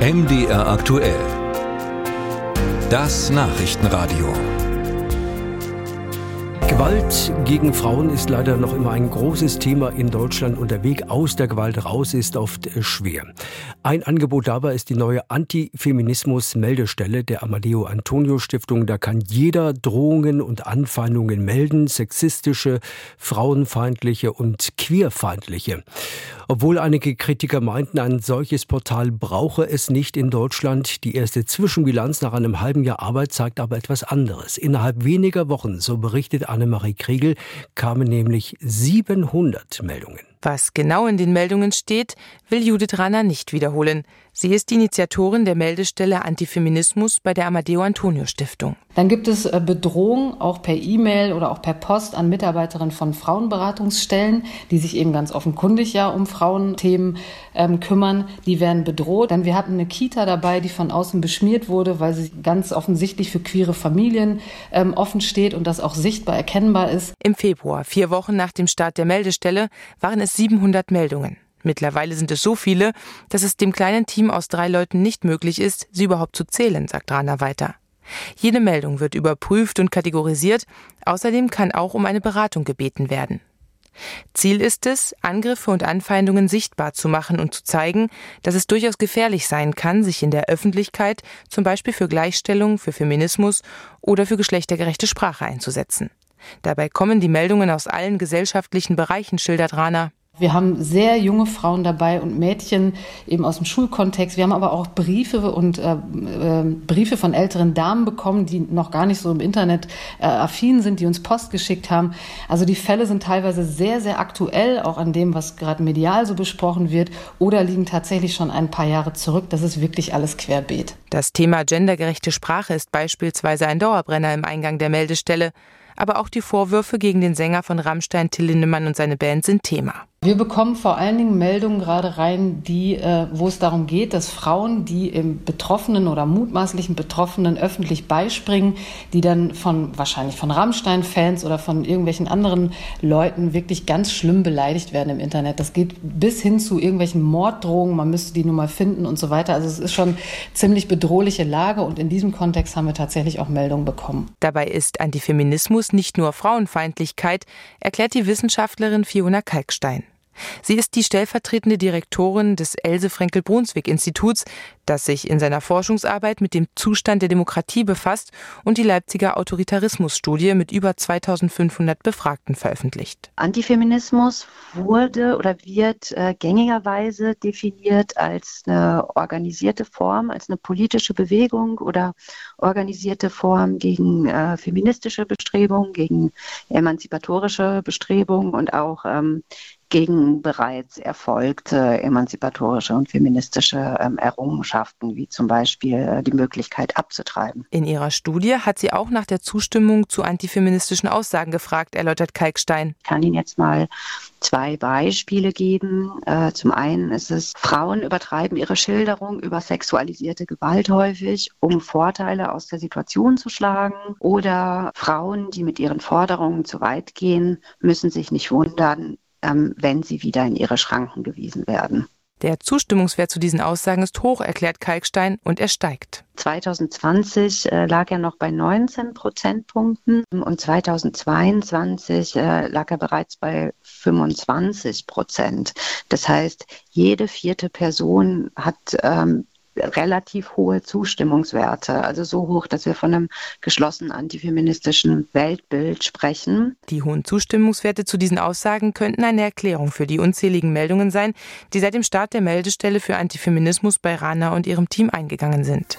MDR aktuell. Das Nachrichtenradio. Gewalt gegen Frauen ist leider noch immer ein großes Thema in Deutschland und der Weg aus der Gewalt raus ist oft schwer. Ein Angebot dabei ist die neue Antifeminismus-Meldestelle der Amadeo Antonio Stiftung. Da kann jeder Drohungen und Anfeindungen melden, sexistische, frauenfeindliche und queerfeindliche. Obwohl einige Kritiker meinten, ein solches Portal brauche es nicht in Deutschland. Die erste Zwischenbilanz nach einem halben Jahr Arbeit zeigt aber etwas anderes. Innerhalb weniger Wochen, so berichtet Anne Annemarie Kriegel kamen nämlich 700 Meldungen. Was genau in den Meldungen steht, will Judith Ranner nicht wiederholen. Sie ist die Initiatorin der Meldestelle Antifeminismus bei der Amadeo Antonio Stiftung. Dann gibt es äh, Bedrohungen auch per E-Mail oder auch per Post an Mitarbeiterinnen von Frauenberatungsstellen, die sich eben ganz offenkundig ja um Frauenthemen ähm, kümmern. Die werden bedroht. Dann wir hatten eine Kita dabei, die von außen beschmiert wurde, weil sie ganz offensichtlich für queere Familien ähm, offen steht und das auch sichtbar erkennbar ist. Im Februar, vier Wochen nach dem Start der Meldestelle, waren es 700 Meldungen. Mittlerweile sind es so viele, dass es dem kleinen Team aus drei Leuten nicht möglich ist, sie überhaupt zu zählen, sagt Rana weiter. Jede Meldung wird überprüft und kategorisiert, außerdem kann auch um eine Beratung gebeten werden. Ziel ist es, Angriffe und Anfeindungen sichtbar zu machen und zu zeigen, dass es durchaus gefährlich sein kann, sich in der Öffentlichkeit zum Beispiel für Gleichstellung, für Feminismus oder für geschlechtergerechte Sprache einzusetzen. Dabei kommen die Meldungen aus allen gesellschaftlichen Bereichen, schildert Rana. Wir haben sehr junge Frauen dabei und Mädchen eben aus dem Schulkontext. Wir haben aber auch Briefe und äh, äh, Briefe von älteren Damen bekommen, die noch gar nicht so im Internet äh, affin sind, die uns Post geschickt haben. Also die Fälle sind teilweise sehr, sehr aktuell, auch an dem, was gerade medial so besprochen wird, oder liegen tatsächlich schon ein paar Jahre zurück. Das ist wirklich alles querbeet. Das Thema gendergerechte Sprache ist beispielsweise ein Dauerbrenner im Eingang der Meldestelle aber auch die Vorwürfe gegen den Sänger von Rammstein Till Lindemann und seine Band sind Thema. Wir bekommen vor allen Dingen Meldungen gerade rein, die, äh, wo es darum geht, dass Frauen, die im Betroffenen oder mutmaßlichen Betroffenen öffentlich beispringen, die dann von wahrscheinlich von Rammstein-Fans oder von irgendwelchen anderen Leuten wirklich ganz schlimm beleidigt werden im Internet. Das geht bis hin zu irgendwelchen Morddrohungen, man müsste die nur mal finden und so weiter. Also es ist schon ziemlich bedrohliche Lage und in diesem Kontext haben wir tatsächlich auch Meldungen bekommen. Dabei ist Antifeminismus nicht nur Frauenfeindlichkeit, erklärt die Wissenschaftlerin Fiona Kalkstein. Sie ist die stellvertretende Direktorin des Else Frenkel Brunswick Instituts, das sich in seiner Forschungsarbeit mit dem Zustand der Demokratie befasst und die Leipziger Autoritarismusstudie mit über 2500 Befragten veröffentlicht. Antifeminismus wurde oder wird äh, gängigerweise definiert als eine organisierte Form, als eine politische Bewegung oder organisierte Form gegen äh, feministische Bestrebungen, gegen emanzipatorische Bestrebungen und auch ähm, gegen bereits erfolgte emanzipatorische und feministische ähm, Errungenschaften, wie zum Beispiel äh, die Möglichkeit abzutreiben. In ihrer Studie hat sie auch nach der Zustimmung zu antifeministischen Aussagen gefragt, erläutert Kalkstein. Ich kann Ihnen jetzt mal zwei Beispiele geben. Äh, zum einen ist es, Frauen übertreiben ihre Schilderung über sexualisierte Gewalt häufig, um Vorteile aus der Situation zu schlagen. Oder Frauen, die mit ihren Forderungen zu weit gehen, müssen sich nicht wundern, ähm, wenn sie wieder in ihre Schranken gewiesen werden. Der Zustimmungswert zu diesen Aussagen ist hoch, erklärt Kalkstein, und er steigt. 2020 äh, lag er noch bei 19 Prozentpunkten und 2022 äh, lag er bereits bei 25 Prozent. Das heißt, jede vierte Person hat ähm, relativ hohe Zustimmungswerte, also so hoch, dass wir von einem geschlossenen antifeministischen Weltbild sprechen. Die hohen Zustimmungswerte zu diesen Aussagen könnten eine Erklärung für die unzähligen Meldungen sein, die seit dem Start der Meldestelle für Antifeminismus bei Rana und ihrem Team eingegangen sind.